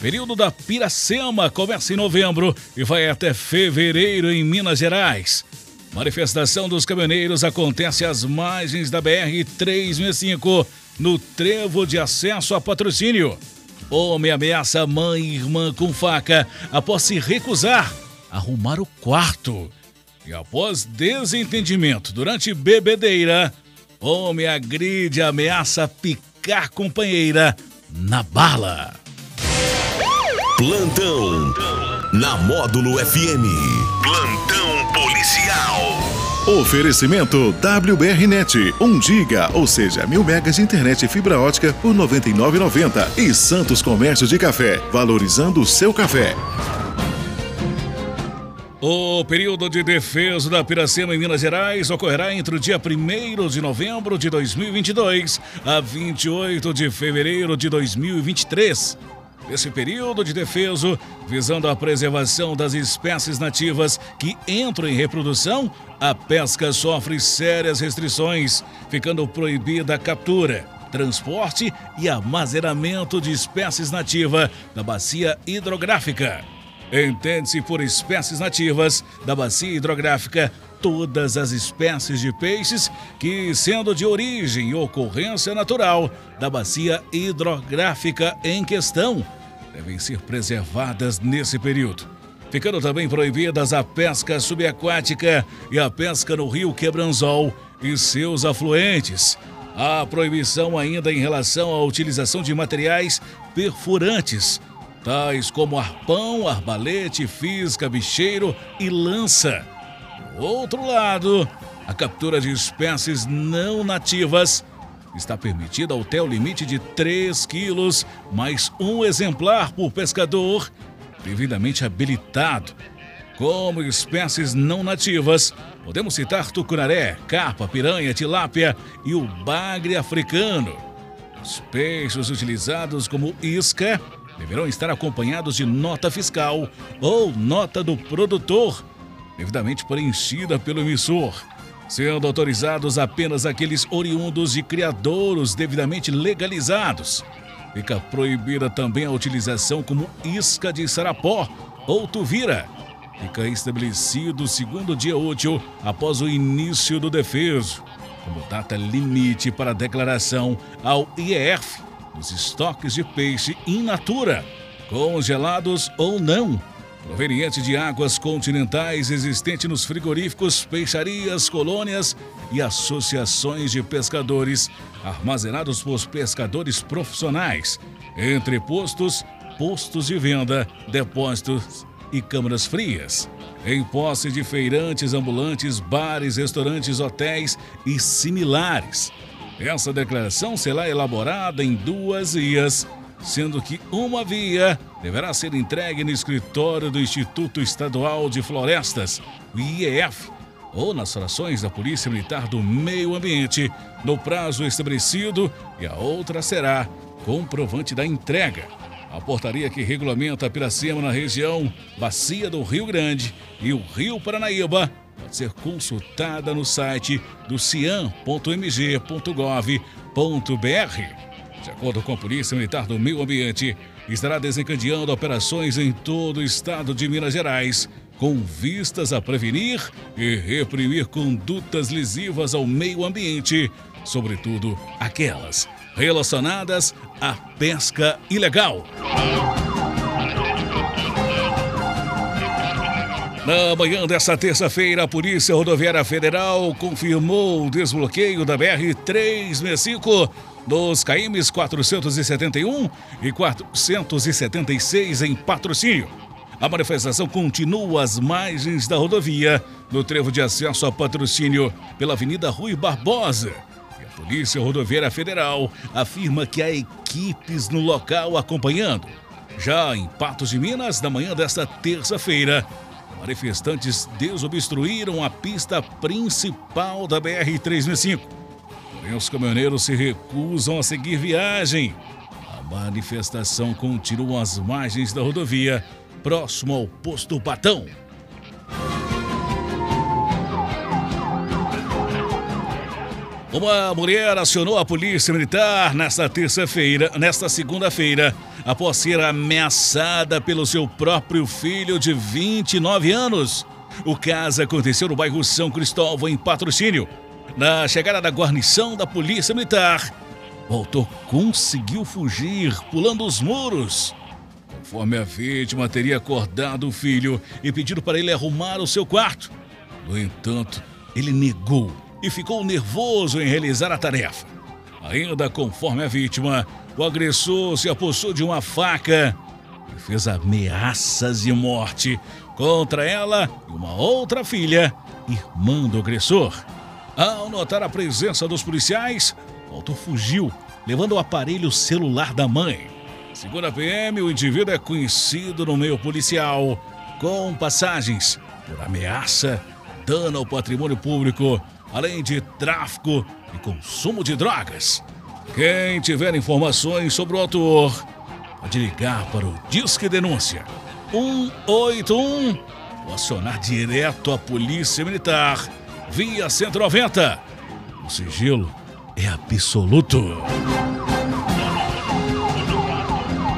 Período da Piracema começa em novembro e vai até fevereiro em Minas Gerais. Manifestação dos caminhoneiros acontece às margens da BR 365, no trevo de acesso a patrocínio. Homem ameaça mãe e irmã com faca após se recusar a arrumar o quarto. E após desentendimento durante bebedeira, homem agride e ameaça picar companheira na bala. Plantão na Módulo FM. Plantão policial. Oferecimento WBRnet, 1 giga, ou seja, mil megas de internet e fibra ótica por R$ 99,90. E Santos Comércio de Café, valorizando o seu café. O período de defesa da Piracema em Minas Gerais ocorrerá entre o dia 1 de novembro de 2022 a 28 de fevereiro de 2023. Nesse período de defeso, visando a preservação das espécies nativas que entram em reprodução, a pesca sofre sérias restrições, ficando proibida a captura, transporte e armazenamento de espécies nativas da bacia hidrográfica. Entende-se por espécies nativas da bacia hidrográfica todas as espécies de peixes que, sendo de origem e ocorrência natural da bacia hidrográfica em questão, devem ser preservadas nesse período. Ficando também proibidas a pesca subaquática e a pesca no rio Quebranzol e seus afluentes. Há proibição ainda em relação à utilização de materiais perfurantes tais como arpão, arbalete, fisca, bicheiro e lança. Do outro lado, a captura de espécies não nativas está permitida até o limite de 3 quilos, mais um exemplar por pescador devidamente habilitado. Como espécies não nativas, podemos citar tucunaré, carpa, piranha, tilápia e o bagre africano. Os peixes utilizados como isca deverão estar acompanhados de nota fiscal ou nota do produtor, devidamente preenchida pelo emissor, sendo autorizados apenas aqueles oriundos de criadouros devidamente legalizados. Fica proibida também a utilização como isca de sarapó ou tuvira. Fica estabelecido o segundo dia útil após o início do defeso, como data limite para declaração ao IEF os estoques de peixe in natura, congelados ou não, proveniente de águas continentais existente nos frigoríficos, peixarias, colônias e associações de pescadores, armazenados por pescadores profissionais, entre postos, postos de venda, depósitos e câmaras frias. Em posse de feirantes ambulantes, bares, restaurantes, hotéis e similares essa declaração será elaborada em duas vias, sendo que uma via deverá ser entregue no escritório do Instituto Estadual de Florestas, o IEF, ou nas frações da Polícia Militar do Meio Ambiente, no prazo estabelecido, e a outra será comprovante da entrega. A portaria que regulamenta a Piracema na região Bacia do Rio Grande e o Rio Paranaíba pode ser consultada no site do cian.mg.gov.br. De acordo com a Polícia Militar do Meio Ambiente, estará desencadeando operações em todo o estado de Minas Gerais, com vistas a prevenir e reprimir condutas lesivas ao meio ambiente, sobretudo aquelas relacionadas à pesca ilegal. Na manhã desta terça-feira, a Polícia Rodoviária Federal confirmou o desbloqueio da BR-365 dos KMs 471 e 476 em patrocínio. A manifestação continua às margens da rodovia, no trevo de acesso a patrocínio pela Avenida Rui Barbosa. E a Polícia Rodoviária Federal afirma que há equipes no local acompanhando. Já em Patos de Minas, na manhã desta terça-feira, manifestantes desobstruíram a pista principal da BR-365. Porém, os caminhoneiros se recusam a seguir viagem. A manifestação continua às margens da rodovia, próximo ao posto Patão. Uma mulher acionou a polícia militar nesta terça-feira, nesta segunda-feira, após ser ameaçada pelo seu próprio filho de 29 anos. O caso aconteceu no bairro São Cristóvão, em patrocínio. Na chegada da guarnição da polícia militar, o autor conseguiu fugir pulando os muros. Conforme a vítima teria acordado o filho e pedido para ele arrumar o seu quarto. No entanto, ele negou e ficou nervoso em realizar a tarefa. Ainda conforme a vítima, o agressor se apossou de uma faca e fez ameaças de morte contra ela e uma outra filha, irmã do agressor. Ao notar a presença dos policiais, o autor fugiu, levando o aparelho celular da mãe. Segundo a PM, o indivíduo é conhecido no meio policial com passagens por ameaça, dano ao patrimônio público além de tráfico e consumo de drogas. Quem tiver informações sobre o autor, pode ligar para o Disque Denúncia 181 ou acionar direto a Polícia Militar via 190. O sigilo é absoluto.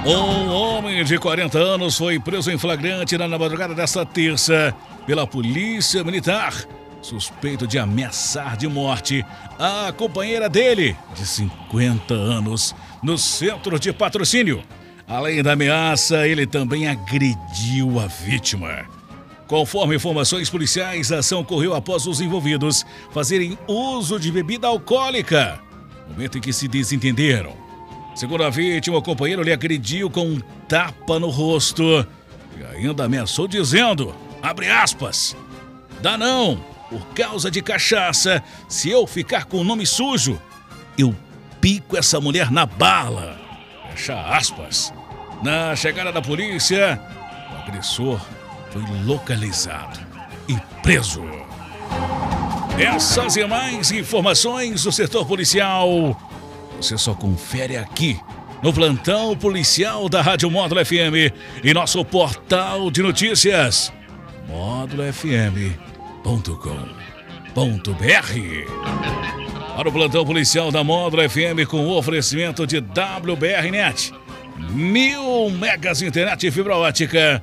Um homem de 40 anos foi preso em flagrante na madrugada desta terça pela Polícia Militar suspeito de ameaçar de morte a companheira dele, de 50 anos, no centro de patrocínio. Além da ameaça, ele também agrediu a vítima. Conforme informações policiais, a ação ocorreu após os envolvidos fazerem uso de bebida alcoólica, momento em que se desentenderam. Segundo a vítima, o companheiro lhe agrediu com um tapa no rosto e ainda ameaçou dizendo, abre aspas, dá não, por causa de cachaça, se eu ficar com o nome sujo, eu pico essa mulher na bala. Fecha aspas. Na chegada da polícia, o agressor foi localizado e preso. Essas e mais informações do setor policial você só confere aqui no plantão policial da Rádio Módulo FM e nosso portal de notícias módulo FM www.plantão.com.br Para o plantão policial da Módulo FM com o oferecimento de WBRnet. Mil megas internet e fibra ótica